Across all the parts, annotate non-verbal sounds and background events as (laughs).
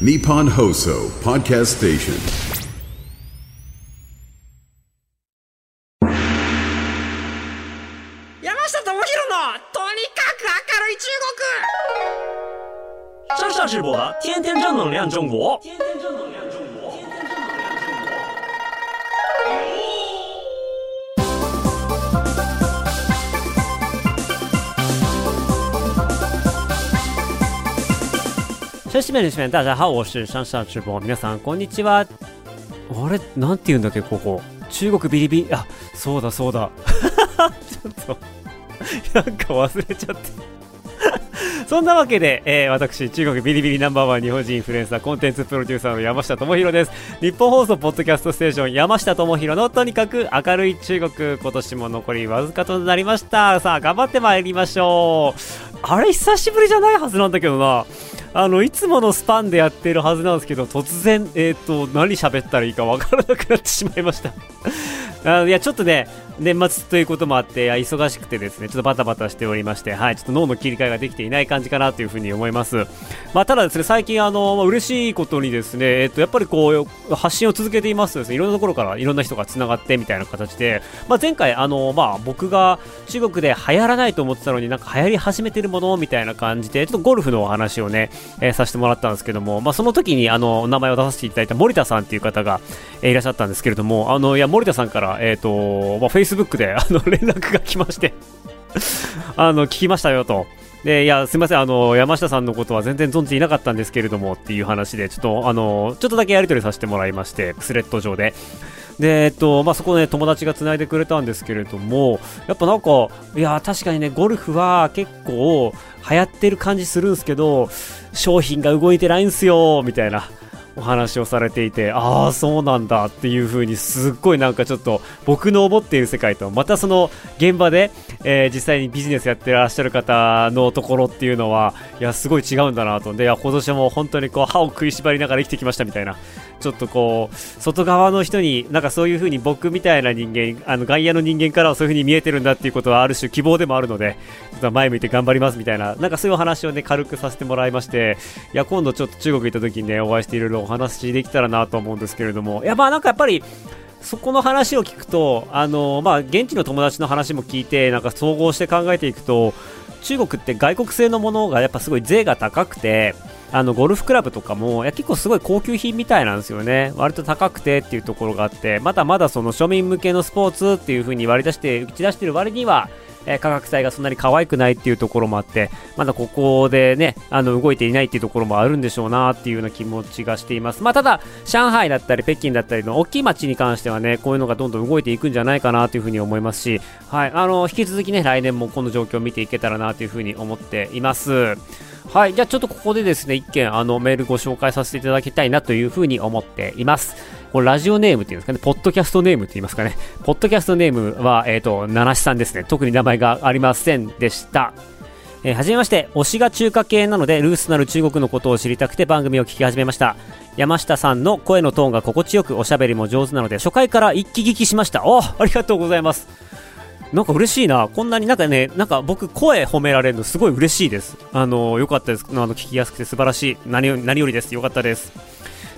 Nippon Hoso Podcast Station. 山下智博のとにかく明るい中国上上直播的天天正能量中国，天天正能量シャシメルシメン大家好，我是上上直播。皆さんこんにちは。あれ？なんて言うんだっけここ。中国ビリビリ？あそうだそうだ。(laughs) ちょっとなんか忘れちゃって。そんなわけで、えー私、中国ビリビリナンバーワン日本人インフルエンサーコンテンツプロデューサーの山下智博です。日本放送ポッドキャストステーション山下智博のとにかく明るい中国、今年も残りわずかとなりました。さあ、頑張ってまいりましょう。あれ、久しぶりじゃないはずなんだけどな。あのいつものスパンでやってるはずなんですけど突然、えー、と何喋ったらいいかわからなくなってしまいました。あのいやちょっとね年末ということもあって忙しくてですねちょっとバタバタしておりましてはいちょっと脳の切り替えができていない感じかなというふうに思います。まあただですね最近あの、まあ、嬉しいことにですねえっ、とやっぱりこう発信を続けていますとですねいろんなところからいろんな人がつながってみたいな形で、まあ、前回あのまあ僕が中国で流行らないと思ってたのになんか流行り始めてるものみたいな感じでちょっとゴルフのお話をね、えーさせてもらったんですけども、まあ、その時にあの名前を出させていただいた森田さんっていう方が、えいらっしゃったんですけれどもあのいや森田さんから、えーとまあ、Facebook であの (laughs) 連絡が来まして。(laughs) あの聞きましたよと。でいやすみませんあの山下さんのことは全然存じていなかったんですけれどもっていう話でちょっとあのちょっとだけやり取りさせてもらいましてスレッド上で。でえっとまあ、そこね友達がつないでくれたんですけれどもやっぱなんかいや確かにねゴルフは結構流行ってる感じするんですけど商品が動いてないんすよみたいな。お話をされていてああそうなんだっていう風にすっごいなんかちょっと僕の思っている世界とまたその現場で、えー実際にビジネスやってらっしゃる方のところっていうのはいやすごい違うんだなと。でいや今年も本当にこう歯を食いしばりながら生きてきましたみたいな。ちょっとこう外側の人になんかそういう風に僕みたいな人間あの外野の人間からはそういう風に見えてるんだっていうことはある種希望でもあるのでちょっと前向いて頑張りますみたいななんかそういうお話をね軽くさせてもらいましていや今度ちょっと中国行った時にねお会いしていろいろお話しできたらなと思うんですけれどもいやまあなんかやっぱりそこの話を聞くと、あのまあ、現地の友達の話も聞いて、なんか総合して考えていくと、中国って外国製のものがやっぱすごい税が高くて、あのゴルフクラブとかもいや結構すごい高級品みたいなんですよね。割と高くてっていうところがあって、まだまだその庶民向けのスポーツっていう風に割り出して打ち出してる割には、えー価格帯がそんなに可愛くないっていうところもあって、まだここでね、あの動いていないっていうところもあるんでしょうなっていうような気持ちがしています。まあただ、上海だったり北京だったりの大きい街に関してはね、こういうのがどんどん動いていくんじゃないかなというふうに思いますし、はい、あの、引き続きね、来年もこの状況を見ていけたらなというふうに思っています。はい、じゃあちょっとここでですね、一件あのメールご紹介させていただきたいなというふうに思っています。これラジオネームっていうんですかね、ポッドキャストネームって言いますかね。ポッドキャストネームは、えっ、と、七七さんですね。特に名前がありませんでした。えーはじめまして、推しが中華系なので、ルースなる中国のことを知りたくて番組を聞き始めました。山下さんの声のトーンが心地よく、おしゃべりも上手なので、初回から一気聞きしました。おありがとうございます。なんか嬉しいな。こんなになんかね、なんか僕声褒められるのすごい嬉しいです。あの、よかったです。あの、聞きやすくて素晴らしい。何よ何よりです。よかったです。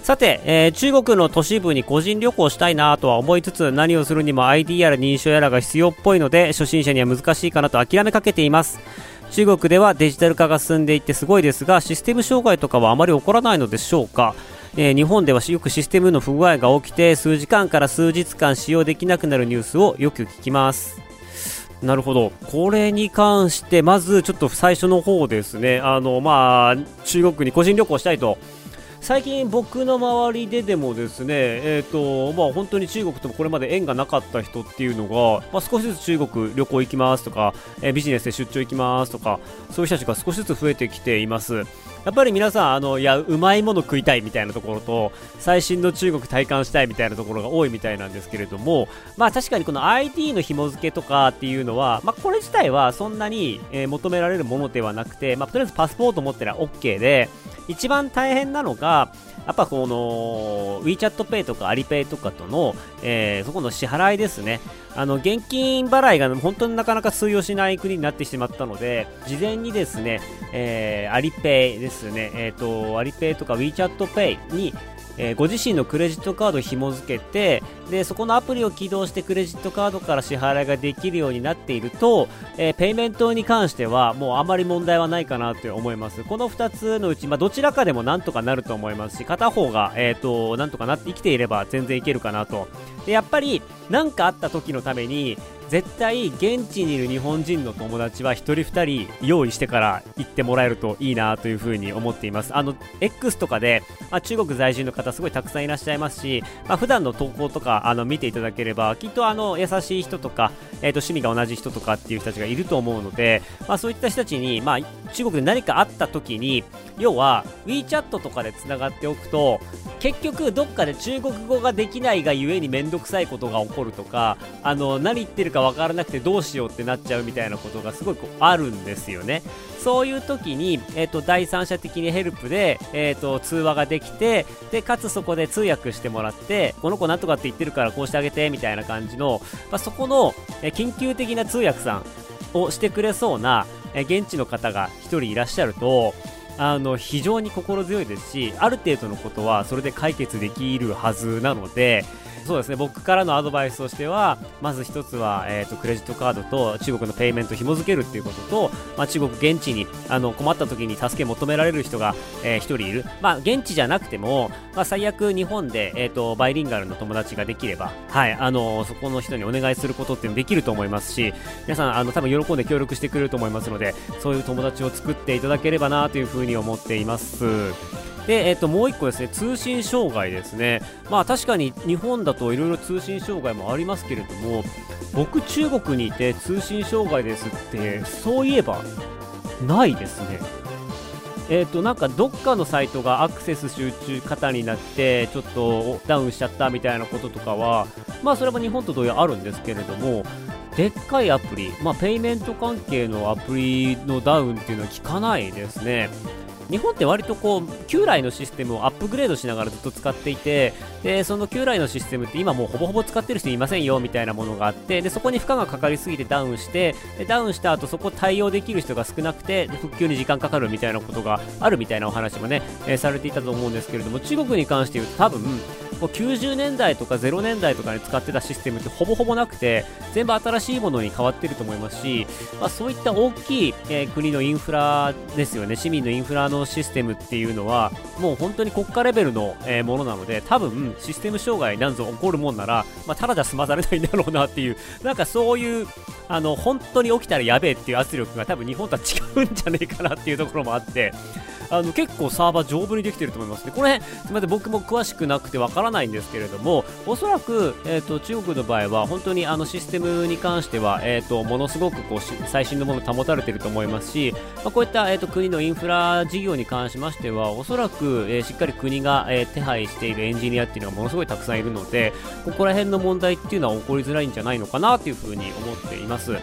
さて、えー中国の都市部に個人旅行したいなとは思いつつ何をするにも ID やら認証やらが必要っぽいので初心者には難しいかなと諦めかけています中国ではデジタル化が進んでいってすごいですがシステム障害とかはあまり起こらないのでしょうかえー日本ではよくシステムの不具合が起きて数時間から数日間使用できなくなるニュースをよく聞きますなるほど。これに関して、まずちょっと最初の方ですね。あの、まあ、中国に個人旅行したいと。最近僕の周りででもですね、えーとまあ、本当に中国ともこれまで縁がなかった人っていうのが、まあ、少しずつ中国旅行行きますとか、えービジネスで出張行きますとかそういう人たちが少しずつ増えてきていますやっぱり皆さんあのいやうまいもの食いたいみたいなところと最新の中国体感したいみたいなところが多いみたいなんですけれどもまあ確かにこの ID の紐付けとかっていうのは、まあ、これ自体はそんなに、えー求められるものではなくて、まあ、とりあえずパスポート持ってりゃ OK で一番大変なのがやっぱこの WeChatPay とか Alipay とかとの、えーそこの支払いですね。あの現金払いが本当になかなか通用しない国になってしまったので事前にですね、えー、アリペイですね、えーと、アリペイとか WeChatPay にえー、ご自身のクレジットカードを紐付けてでそこのアプリを起動してクレジットカードから支払いができるようになっていると、えー、ペイメントに関してはもうあまり問題はないかなと思います。この2つのうち、まあ、どちらかでもなんとかなると思いますし片方が、えーと、なんとかなって生きていれば全然いけるかなと。でやっぱり何かあった時のために絶対現地にいる日本人の友達は1人2人用意してから行ってもらえるといいなというふうに思っています。あの X とかで、まあ、中国在住の方すごいたくさんいらっしゃいますし、まあ、普段の投稿とかあの見ていただければきっとあの優しい人とか、えー、と趣味が同じ人とかっていう人たちがいると思うので、まあ、そういった人たちに、まあ、中国で何かあった時に要は WeChat とかでつながっておくと結局どっかで中国語ができないがゆえに面倒くさいことが起こるとかあの何言ってるか分からなくてどうしようってなっちゃうみたいなことがすごいあるんですよね。そういう時に、えーと、第三者的にヘルプで、えーと、通話ができてでかつそこで通訳してもらってこの子なんとかって言ってるからこうしてあげてみたいな感じの、まあ、そこの、え、緊急的な通訳さんをしてくれそうな、え、現地の方が1人いらっしゃるとあの非常に心強いですしある程度のことはそれで解決できるはずなのでそうですね僕からのアドバイスとしてはまず一つは、えーと、クレジットカードと中国のペイメント紐付けるっていうことと、まあ、中国現地にあの困った時に助け求められる人が、えー、1人いる、まあ、現地じゃなくても、まあ、最悪日本で、えーと、バイリンガルの友達ができれば、はい、あのそこの人にお願いすることっていうのできると思いますし皆さんあの多分喜んで協力してくれると思いますのでそういう友達を作っていただければなというふうに思っています。で、えっと、もう1個ですね、通信障害ですね。まあ確かに日本だといろいろ通信障害もありますけれども、僕中国にいて通信障害ですって、そういえばないですね。えっ、と、なんかどっかのサイトがアクセス集中型になって、ちょっとダウンしちゃったみたいなこととかは、まあそれも日本と同様あるんですけれども、でっかいアプリ、まあペイメント関係のアプリのダウンっていうのは聞かないですね。日本って割とこう旧来のシステムをアップグレードしながらずっと使っていてでその旧来のシステムって今もうほぼほぼ使ってる人いませんよみたいなものがあってでそこに負荷がかかりすぎてダウンしてでダウンした後そこ対応できる人が少なくて復旧に時間かかるみたいなことがあるみたいなお話もね、えー、されていたと思うんですけれども中国に関して言うと多分もう90年代とか0年代とかに使ってたシステムってほぼほぼなくて全部新しいものに変わってると思いますし、まあ、そういった大きい、えー、国のインフラですよね市民のインフラのシステムっていうのはもう本当に国家レベルの、えー、ものなので多分システム障害なんぞ起こるもんなら、まあ、ただじゃ済まされないんだろうなっていうなんかそういうあの本当に起きたらやべえっていう圧力が多分日本とは違うんじゃねえかなっていうところもあってあの結構サーバー丈夫にできてると思いますね。これ、すみません、僕も詳しくなくてわからないんですけれども、おそらく、えーと、中国の場合は本当にあのシステムに関しては、えーと、ものすごくこう最新のもの保たれていると思いますし、まあ、こういった、えーと、国のインフラ事業に関しましては、おそらく、え、しっかり国が、え、手配しているエンジニアっていうのがものすごいたくさんいるので、ここら辺の問題っていうのは起こりづらいんじゃないのかなというふうに思っています。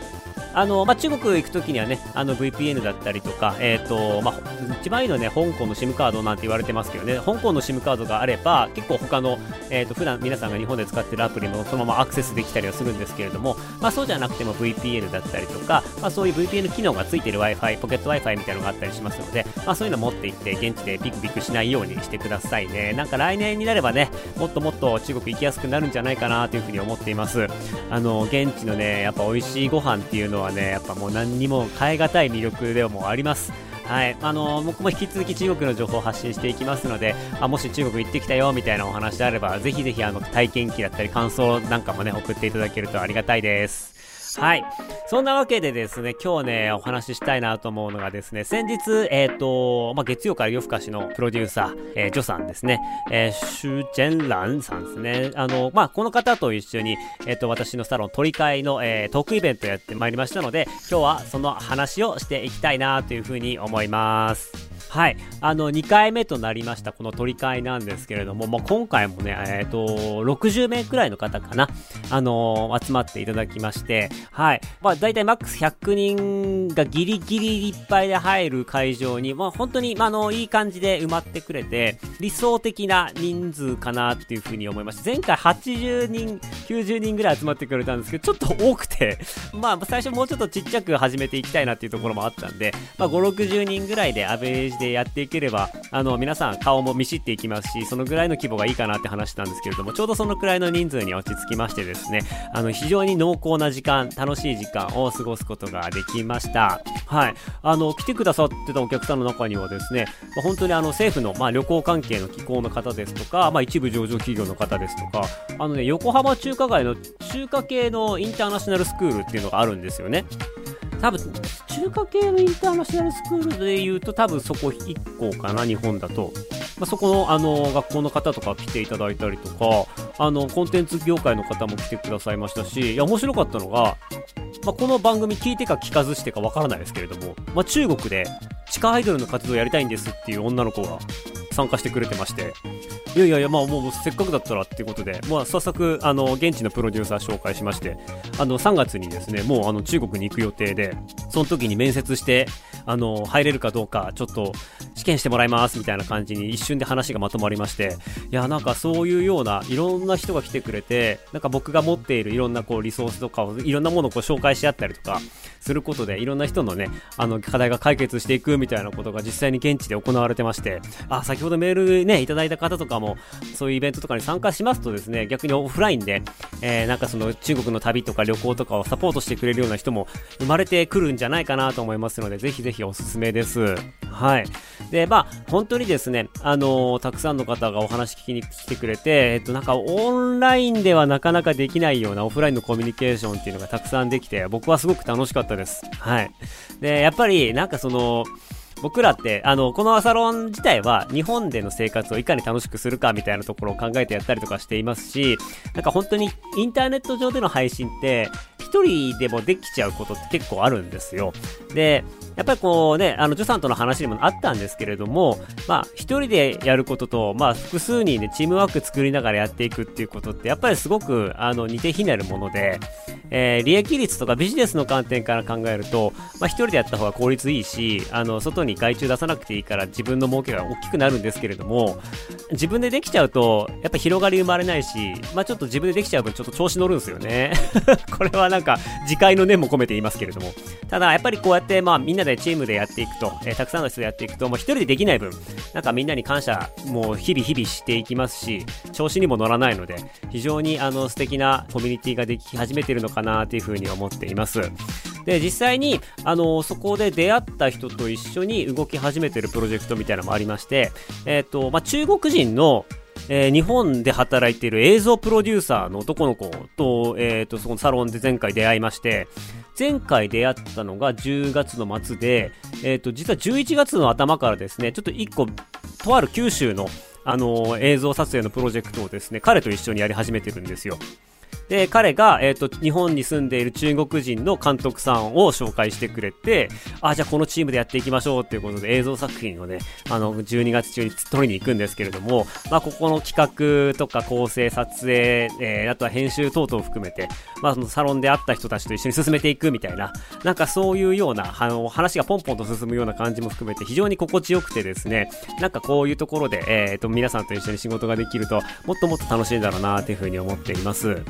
あの、まあ、中国行くときにはね、あの VPN だったりとか、えっ、ー、と、まあ、一番いいのはね、香港の SIM カードなんて言われてますけどね、香港の SIM カードがあれば、結構他の、えっ、ー、と、普段皆さんが日本で使ってるアプリもそのままアクセスできたりはするんですけれども、まあ、そうじゃなくても VPN だったりとか、まあ、そういう VPN 機能がついてる Wi-Fi、ポケット Wi-Fi みたいなのがあったりしますので、まあ、そういうの持って行って、現地でピクピクしないようにしてくださいね。なんか来年になればね、もっともっと中国行きやすくなるんじゃないかなというふうに思っています。あの、現地のね、やっぱ美味しいご飯っていうのははね、やっぱもう何にも変え難い魅力でもあります。はい、あの僕も引き続き中国の情報を発信していきますので、あもし中国行ってきたよみたいなお話であれば、ぜひぜひあの体験記だったり感想なんかもね、送っていただけるとありがたいです。はい。そんなわけでですね、今日ね、お話ししたいなと思うのがですね、先日、えっ、ー、と、まあ、月曜から夜更かしのプロデューサー、えー、ジョさんですね、えー、シュジェンランさんですね。あの、まあ、この方と一緒に、えっ、ー、と、私のサロン取り替えの、えー、トークイベントやってまいりましたので、今日はその話をしていきたいなというふうに思います。はい。あの、2回目となりました、この取り替えなんですけれども、まあ、今回もね、えっ、と、60名くらいの方かな、あのー集まっていただきまして、はい。まあ、大体マックス100人がギリギリいっぱいで入る会場に、まあ、本当に、まあ、あの、いい感じで埋まってくれて、理想的な人数かなっていうふうに思いました。前回80人、90人ぐらい集まってくれたんですけど、ちょっと多くて、(laughs) まあ、最初もうちょっとちっちゃく始めていきたいなっていうところもあったんで、まあ、5、60人ぐらいでアベレージでやっていければ、あの、皆さん顔も見知っていきますし、そのぐらいの規模がいいかなって話したんですけれども、ちょうどそのくらいの人数に落ち着きましてですね、あの、非常に濃厚な時間、楽しい時間を過ごすことができました。はい。あの、来てくださってたお客さんの中にはですね、まあ、本当にあの、政府の、まあ、旅行関係の機構の方ですとか、まあ、一部上場企業の方ですとか、あのね、横浜中華街の中華系のインターナショナルスクールっていうのがあるんですよね。多分中華系のインターナショナルスクールでいうと多分そこ1個かな日本だと、まあ、そこのあの学校の方とか来ていただいたりとかあのコンテンツ業界の方も来てくださいましたしいや面白かったのが、まあ、この番組聞いてか聞かずしてかわからないですけれども、まあ、中国で地下アイドルの活動をやりたいんですっていう女の子が参加してくれてましていやいやいや、まあもうせっかくだったらっていうことで、まあ早速、あの、現地のプロデューサー紹介しまして、あの、3月にですね、もうあの、中国に行く予定で、その時に面接して、あの、入れるかどうか、ちょっと、試験してもらいます、みたいな感じに一瞬で話がまとまりまして、いや、なんかそういうような、いろんな人が来てくれて、なんか僕が持っているいろんなこう、リソースとかを、いろんなものをこう紹介し合ったりとか、することで、いろんな人のね、あの、課題が解決していくみたいなことが実際に現地で行われてまして、あ、先ほどメールね、いただいた方とかもも、そういうイベントとかに参加しますとですね、逆にオフラインで、えー、なんかその中国の旅とか旅行とかをサポートしてくれるような人も生まれてくるんじゃないかなと思いますので、ぜひぜひおすすめです。はい。で、まあ、本当にですね、あのーたくさんの方がお話聞きに来てくれて、えっと、なんかオンラインではなかなかできないようなオフラインのコミュニケーションっていうのがたくさんできて、僕はすごく楽しかったです。はい。で、やっぱり、なんかその、僕らって、あの、このサロン自体は日本での生活をいかに楽しくするかみたいなところを考えてやったりとかしていますし、なんか本当にインターネット上での配信って、一人でもできちゃうことって結構あるんですよ。で、やっぱりこうね、あの、ジョさんとの話にもあったんですけれども、まあ、一人でやることと、まあ、複数人でチームワーク作りながらやっていくっていうことって、やっぱりすごく、あの、似て非なるもので、えー利益率とかビジネスの観点から考えると、まあ、一人でやった方が効率いいし、あの、外に外注出さなくていいから自分の儲けが大きくなるんですけれども、自分でできちゃうと、やっぱ広がり生まれないし、まあ、ちょっと自分でできちゃう分ちょっと調子乗るんですよね。(laughs) これはなんか、自戒の念も込めて言いますけれども。ただ、やっぱりこうやって、まあ、みんなでチームでやっていくと、えーたくさんの人でやっていくと、もう一人でできない分、なんかみんなに感謝、もう日々日々していきますし、調子にも乗らないので、非常にあの素敵なコミュニティができ始めてるのかなというふうに思っています。で、実際に、あのそこで出会った人と一緒に動き始めてるプロジェクトみたいなのもありまして、えっ、と、まあ、中国人の、えー日本で働いている映像プロデューサーの男の子と、えっ、と、そのサロンで前回出会いまして、前回出会ったのが10月の末で、えっ、と、実は11月の頭からですね、ちょっと1個、とある九州の、あの映像撮影のプロジェクトをですね、彼と一緒にやり始めてるんですよ。で、彼が、えっ、と、日本に住んでいる中国人の監督さんを紹介してくれて、あ、じゃあこのチームでやっていきましょうっていうことで映像作品をね、あの、12月中に撮りに行くんですけれども、まあ、ここの企画とか構成、撮影、えーあとは編集等々を含めて、まあ、そのサロンで会った人たちと一緒に進めていくみたいな、なんかそういうような、あの、話がポンポンと進むような感じも含めて、非常に心地よくてですね、なんかこういうところで、えっ、と、皆さんと一緒に仕事ができると、もっともっと楽しいんだろうなというふうに思っています。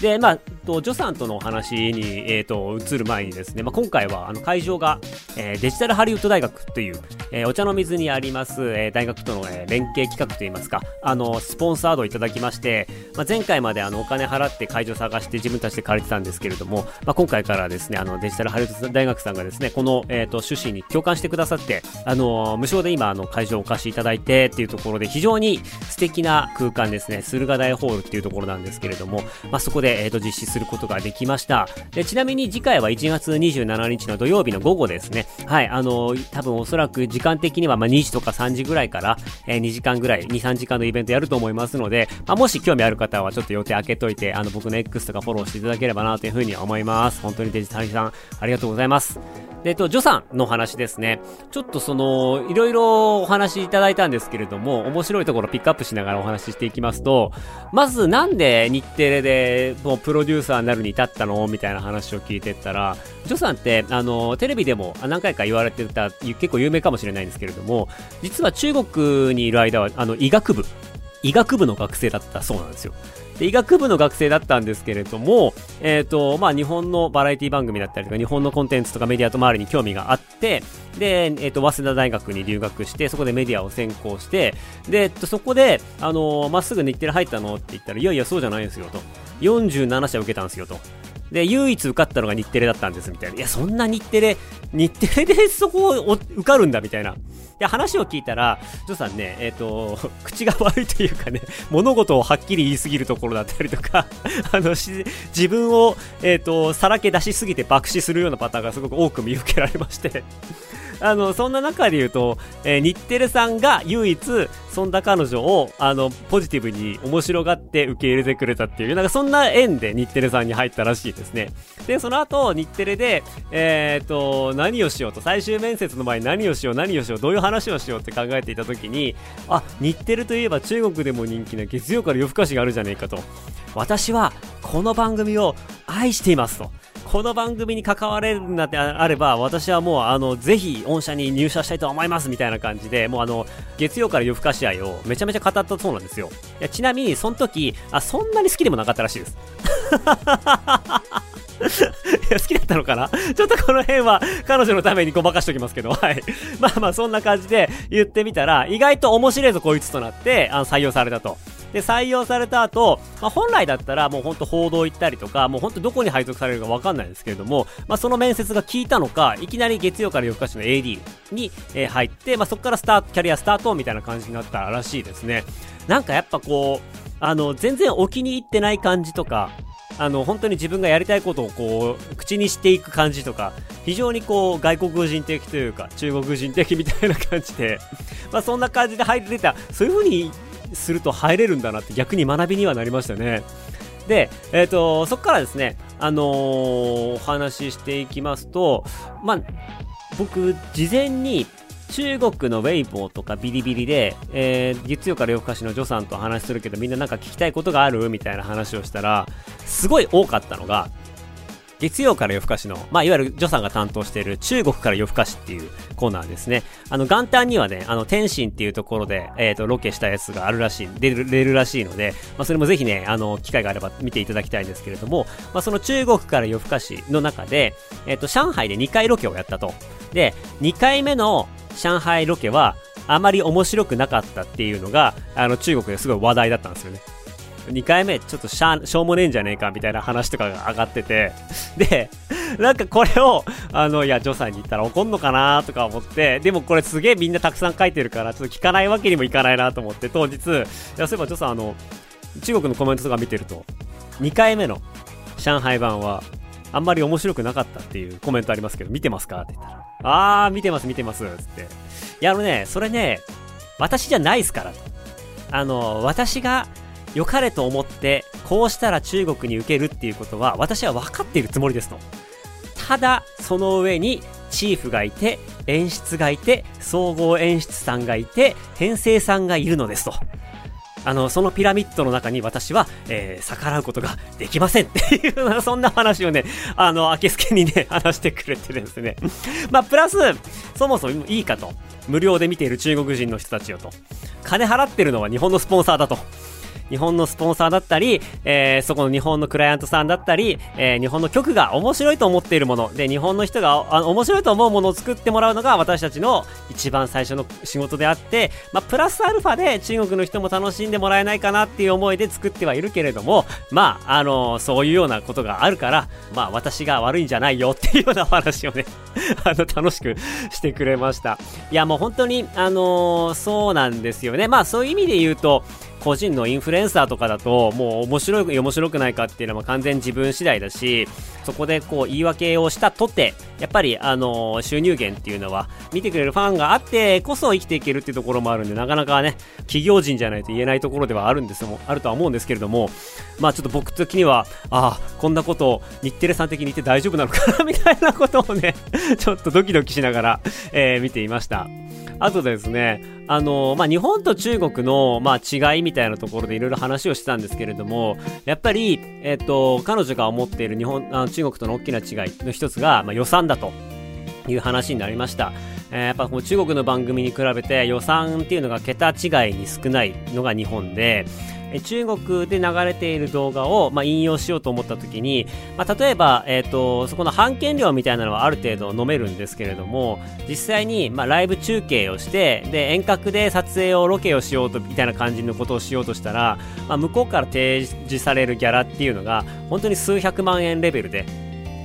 で、まあ、と、ジョさんとのお話に、えっ、と、移る前にですね、まあ、今回は、あの、会場が、えーデジタルハリウッド大学という、えーお茶の水にあります、えー大学との、え連携企画といいますか、あの、スポンサードをいただきまして、まあ、前回まであの、お金払って会場探して自分たちで借りてたんですけれども、まあ、今回からですね、あの、デジタルハリウッド大学さんがですね、この、えっ、と、趣旨に共感してくださって、あの、無償で今、あの、会場をお貸しいただいてっていうところで、非常に素敵な空間ですね、駿河台ホールっていうところなんですけれども、まあ、そこで、えー、と実施することができました。でちなみに次回は1月27日の土曜日の午後ですね。はいあの、多分おそらく時間的にはまあ2時とか3時ぐらいから、えー、2時間ぐらい23時間のイベントやると思いますので、まあ、もし興味ある方はちょっと予定開けといてあの僕の X とかフォローしていただければなというふうに思います。本当にデジタルさんありがとうございます。で、えっと、ジョさんの話ですね。ちょっとその、いろいろお話いただいたんですけれども、面白いところピックアップしながらお話ししていきますと、まずなんで日テレでもうプロデューサーになるに至ったの？みたいな話を聞いてったら、ジョさんって、あの、テレビでも何回か言われてた、結構有名かもしれないんですけれども、実は中国にいる間は、あの、医学部、医学部の学生だったそうなんですよ。で医学部の学生だったんですけれども、えっ、ー、と、まあ、日本のバラエティ番組だったりとか、日本のコンテンツとかメディアと周りに興味があって、で、えっ、ー、と、早稲田大学に留学して、そこでメディアを専攻して、で、えっと、そこで、あのまっすぐ日テレ入ったのって言ったら、いやいや、そうじゃないんですよ、と。47社受けたんですよ、と。で、唯一受かったのが日テレだったんです、みたいな。いや、そんな日テレ、日テレでそこを受かるんだ、みたいな。で、話を聞いたら、ジョさんね、えっ、ー、と、(laughs) 口が悪いというかね、物事をはっきり言いすぎるところだったりとか、(laughs) あの、自分を、えっ、ー、と、さらけ出しすぎて爆死するようなパターンがすごく多く見受けられまして (laughs) あの、そんな中で言うと、えー、日テレさんが唯一、そんな彼女を、あの、ポジティブに面白がって受け入れてくれたっていう、なんかそんな縁で日テレさんに入ったらしいですね。で、その後、日テレで、えっ、と、何をしようと、最終面接の前に何をしよう、何をしよう、どういう話をしようって考えていた時に、あ、日テレといえば中国でも人気な月曜から夜更かしがあるじゃねえかと。私は、この番組を愛していますと。この番組に関われるんだってあれば、私はもう、あの、ぜひ、御社に入社したいと思いますみたいな感じで、もうあの、月曜から夜更かし愛をめちゃめちゃ語ったそうなんですよ。いやちなみに、その時、あ、そんなに好きでもなかったらしいです。(laughs) いや、好きだったのかな？ちょっとこの辺は彼女のためにごまかしときますけど、はい。まあまあそんな感じで言ってみたら、意外と面白いぞこいつとなって、あの採用されたと。で、採用された後、まあ、本来だったらもうほんと報道行ったりとか、もうほんとどこに配属されるかわかんないですけれども、まあ、その面接が効いたのか、いきなり月曜から夜更かしの AD に、えー、入って、まあ、そこからスタート、キャリアスタートみたいな感じになったらしいですね。なんかやっぱこう、あの、全然お気に入ってない感じとか、あの、本当に自分がやりたいことをこう、口にしていく感じとか、非常にこう、外国人的というか、中国人的みたいな感じで、まあそんな感じで入れてた、そういう風にすると入れるんだなって逆に学びにはなりましたね。で、えっ、ー、と、そこからですね、あのー、お話ししていきますと、まあ、僕、事前に中国のウェイボーとかビリビリで、えー、月曜から夜更かしのジョさんと話するけどみんななんか聞きたいことがある？みたいな話をしたら、すごい多かったのが、月曜から夜更かしの、まあ、いわゆるジョさんが担当している中国から夜更かしっていうコーナーですね。あの、元旦にはね、あの、天津っていうところで、えっ、ー、と、ロケしたやつがあるらしい、出る、出るらしいので、まあ、それもぜひね、あの、機会があれば見ていただきたいんですけれども、まあ、その中国から夜更かしの中で、えっ、ー、と、上海で2回ロケをやったと。で、2回目の上海ロケは、あまり面白くなかったっていうのが、あの、中国ですごい話題だったんですよね。2回目ちょっとしゃしょうもねえんじゃねえかみたいな話とかが上がってて。でなんかこれをあのいやジョさんに言ったら怒んのかなとか思って。でもこれすげえみんなたくさん書いてるからちょっと聞かないわけにもいかないなと思って。当日いやそういえばジョさんあの中国のコメントとか見てると。2回目の上海版はあんまり面白くなかったっていうコメントありますけど見てますかって言ったら。あー見てます見てますつって。いやあのねそれね私じゃないっすからあの私が良かれと思ってこうしたら中国に受けるっていうことは私は分かっているつもりですとただその上にチーフがいて演出がいて総合演出さんがいて編成さんがいるのですとあの、そのピラミッドの中に私は、えー、逆らうことができませんっていうそんな話をね、あの、明けすけにね、話してくれてですね。(laughs) まあ、プラス、そもそもいいかと。無料で見ている中国人の人たちよと。金払ってるのは日本のスポンサーだと。日本のスポンサーだったり、えー、そこの日本のクライアントさんだったり、えー、日本の曲が面白いと思っているもの、で、日本の人があ面白いと思うものを作ってもらうのが私たちの一番最初の仕事であって、まあ、プラスアルファで中国の人も楽しんでもらえないかなっていう思いで作ってはいるけれども、まあ、あのー、そういうようなことがあるから、まあ、私が悪いんじゃないよっていうような話をね (laughs) あの、楽しくしてくれました。いや、もう本当に、あのー、そうなんですよね。まあ、そういう意味で言うと、個人のインフルエンサーとかだともう面白い面白くないかっていうのは完全自分次第だしそこでこう言い訳をしたとてやっぱりあの収入源っていうのは見てくれるファンがあってこそ生きていけるっていうところもあるんでなかなかね企業人じゃないと言えないところではあるんですもあるとは思うんですけれどもまあちょっと僕的にはああこんなことを日テレさん的に言って大丈夫なのかなみたいなことをねちょっとドキドキしながら、えー、見ていました。あとですね、あのまあ、日本と中国の、まあ、違いみたいなところでいろいろ話をしてたんですけれども、やっぱり、えっ、と、彼女が思っている日本、あ中国との大きな違いの一つが、まあ、予算だという話になりました。えー、やっぱこう中国の番組に比べて予算っていうのが桁違いに少ないのが日本で、中国で流れている動画を、まあ、引用しようと思った時に、まあ、例えば、えーと、そこの版権料みたいなのはある程度飲めるんですけれども実際に、まあ、ライブ中継をしてで遠隔で撮影をロケをしようとみたいな感じのことをしようとしたら、まあ、向こうから提示されるギャラっていうのが本当に数百万円レベルで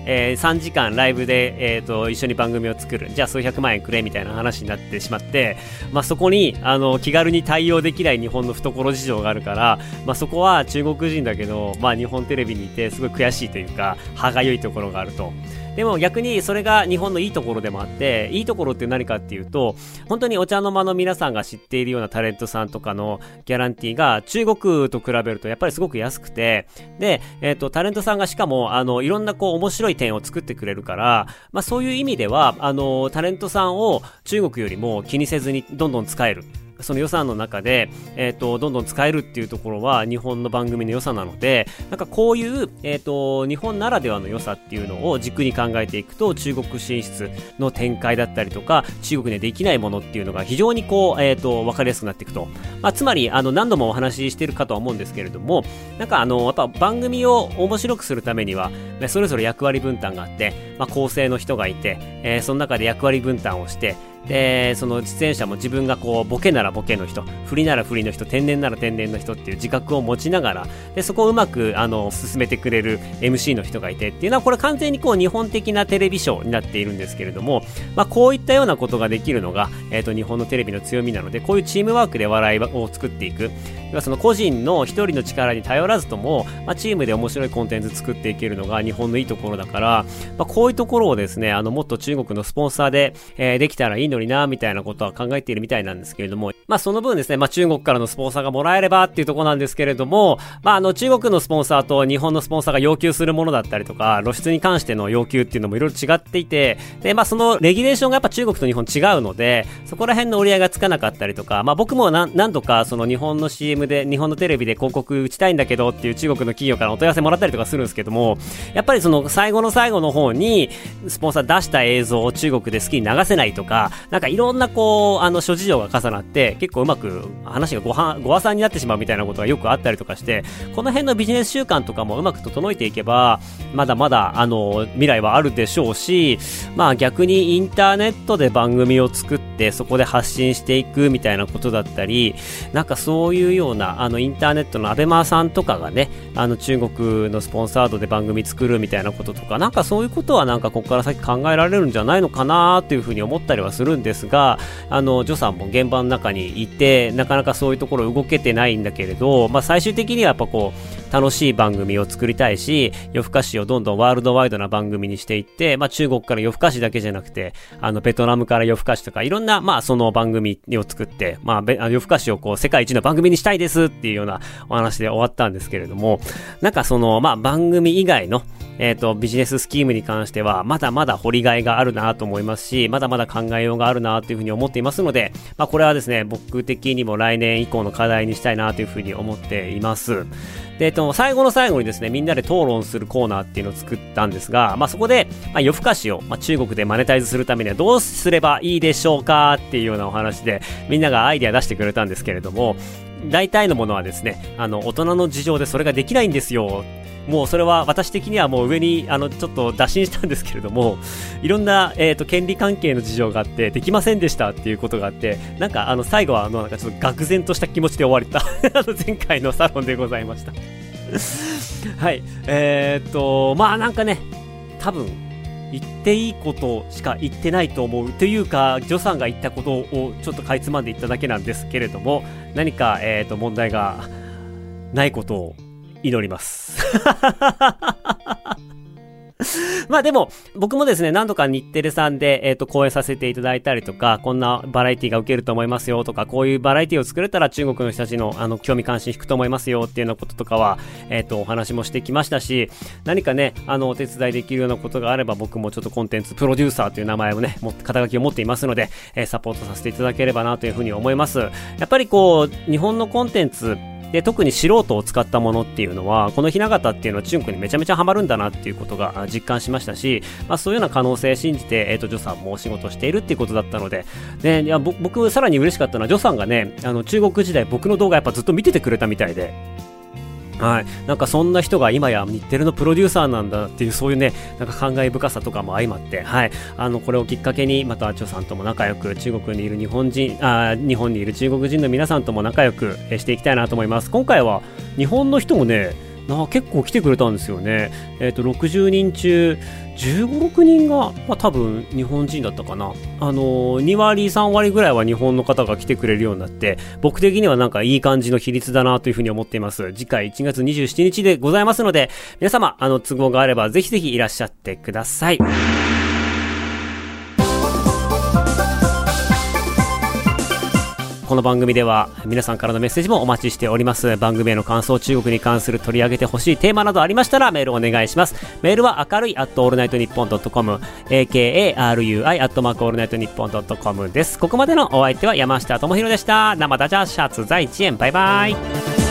えー、3時間ライブで、えーと、一緒に番組を作るじゃあ数百万円くれみたいな話になってしまって、まあ、そこにあの気軽に対応できない日本の懐事情があるから、まあ、そこは中国人だけど、まあ、日本テレビにいてすごい悔しいというか歯がゆいところがあると。でも逆にそれが日本のいいところでもあって、いいところって何かっていうと、本当にお茶の間の皆さんが知っているようなタレントさんとかのギャランティーが中国と比べるとやっぱりすごく安くて、で、えっ、ー、と、タレントさんがしかも、あの、いろんなこう面白い点を作ってくれるから、まあそういう意味では、あの、タレントさんを中国よりも気にせずにどんどん使える。その予算の中で、え、ー、と、どんどん使えるっていうところは日本の番組の良さなので、なんかこういう、え、ー、と、日本ならではの良さっていうのを軸に考えていくと、中国進出の展開だったりとか、中国でできないものっていうのが非常にこう、え、ー、と、わかりやすくなっていくと。まあ、つまり、あの、何度もお話ししてるかとは思うんですけれども、なんかあの、やっぱ番組を面白くするためには、それぞれ役割分担があって、まあ、構成の人がいて、えー、その中で役割分担をして、で、その出演者も自分がこう、ボケならボケの人、振りなら振りの人、天然なら天然の人っていう自覚を持ちながら、で、そこをうまく、あの、進めてくれる MC の人がいてっていうのは、これ完全にこう、日本的なテレビショーになっているんですけれども、まあ、こういったようなことができるのが、えっ、ー、と、日本のテレビの強みなので、こういうチームワークで笑いを作っていく。要はその個人の一人の力に頼らずとも、まあ、チームで面白いコンテンツ作っていけるのが日本のいいところだから、まあ、こういうところをですね、あの、もっと中国のスポンサーで、えー、できたらいいのにな、みたいなことは考えているみたいなんですけれども、まあその分ですね、まあ中国からのスポンサーがもらえればっていうところなんですけれども、まああの中国のスポンサーと日本のスポンサーが要求するものだったりとか、露出に関しての要求っていうのもいろいろ違っていて、で、まあそのレギュレーションがやっぱ中国と日本違うので、そこら辺の折り合いがつかなかったりとか、まあ僕も何度かその日本の CM で、日本のテレビで広告打ちたいんだけどっていう中国の企業からお問い合わせもらったりとかするんですけども、やっぱりその最後の最後の方に、スポンサー出した映像を中国で好きに流せないとか、なんかいろんなこう、あの諸事情が重なって、結構うまく話がごはご破算になってしまうみたいなことがよくあったりとかして、この辺のビジネス習慣とかもうまく整えていけば、まだまだ、あの、未来はあるでしょうし、まあ逆にインターネットで番組を作って、そこで発信していくみたいなことだったり、なんかそういうような、あの、インターネットのアベマさんとかがね、あの、中国のスポンサードで番組作るみたいなこととか、なんかそういうことはなんかここから先考えられるんじゃないのかなというふうに思ったりはするんですが、あの、ジョさんも現場の中にいて、なかなかそういうところ動けてないんだけれど、まあ最終的にはやっぱこう、楽しい番組を作りたいし、夜更かしをどんどんワールドワイドな番組にしていって、まあ中国から夜更かしだけじゃなくて、あの、ベトナムから夜更かしとか、いろんな、まあその番組を作って、まあ、夜更かしをこう、世界一の番組にしたいですっていうようなお話で終わったんですけれども、なんかその、まあ番組以外の、えっ、ー、と、ビジネススキームに関しては、まだまだ掘りがいがあるなと思いますし、まだまだ考えようがあるなというふうに思っていますので、まあ、これはですね、僕的にも来年以降の課題にしたいなというふうに思っています。で、えっと、最後の最後にですね、みんなで討論するコーナーっていうのを作ったんですが、まあ、そこで、まあ、夜更かしを、まあ、中国でマネタイズするためにはどうすればいいでしょうかっていうようなお話で、みんながアイデア出してくれたんですけれども、大体のものはですね、あの、大人の事情でそれができないんですよ。もうそれは私的にはもう上にあのちょっと打診したんですけれども、いろんな、えーと、権利関係の事情があって、できませんでしたっていうことがあって、なんかあの最後はあのなんかちょっと愕然とした気持ちで終わりた (laughs) あの前回のサロンでございました。はい、えー、と、まあなんかね、多分言っていいことしか言ってないと思うというかジョさんが言ったことをちょっとかいつまんで言っただけなんですけれども何か、えー、と問題がないことを祈ります。(laughs) まあでも、僕もですね、何度か日テレさんで、えっ、と、講演させていただいたりとか、こんなバラエティが受けると思いますよとか、こういうバラエティを作れたら中国の人たちの、あの、興味関心引くと思いますよっていうようなこととかは、えっ、と、お話もしてきましたし、何かね、あの、お手伝いできるようなことがあれば、僕もちょっとコンテンツプロデューサーという名前をね、も肩書きを持っていますので、えーサポートさせていただければなというふうに思います。やっぱりこう、日本のコンテンツ、で特に素人を使ったものっていうのはこの雛形っていうのは中国にめちゃめちゃハマるんだなっていうことが実感しましたし、まあ、そういうような可能性を信じて、えー、とジョさんもお仕事しているっていうことだったのででいや僕さらに嬉しかったのはジョさんがねあの中国時代僕の動画やっぱずっと見ててくれたみたいで。はい、なんかそんな人が今や日テレのプロデューサーなんだっていうそういうねなんか感慨深さとかも相まって、はい、あのこれをきっかけにまたチョさんとも仲良く中国にいる日本人あ日本にいる中国人の皆さんとも仲良くしていきたいなと思います。今回は日本の人もねな結構来てくれたんですよねえっ、と60人中15、6人が、まあ、多分日本人だったかな。あのー、2割、3割ぐらいは日本の方が来てくれるようになって、僕的にはなんかいい感じの比率だなというふうに思っています。次回1月27日でございますので、皆様、あの、都合があればぜひぜひいらっしゃってください。この番組では皆さんからのメッセージもお待ちしております。番組への感想中国に関する取り上げてほしいテーマなどありましたらメールお願いします。メールは明るい at all night nippon.com akarui at mark all night nippon.com です。ここまでのお相手は山下智博でした。生ダジャシャツ在地園バイバイ。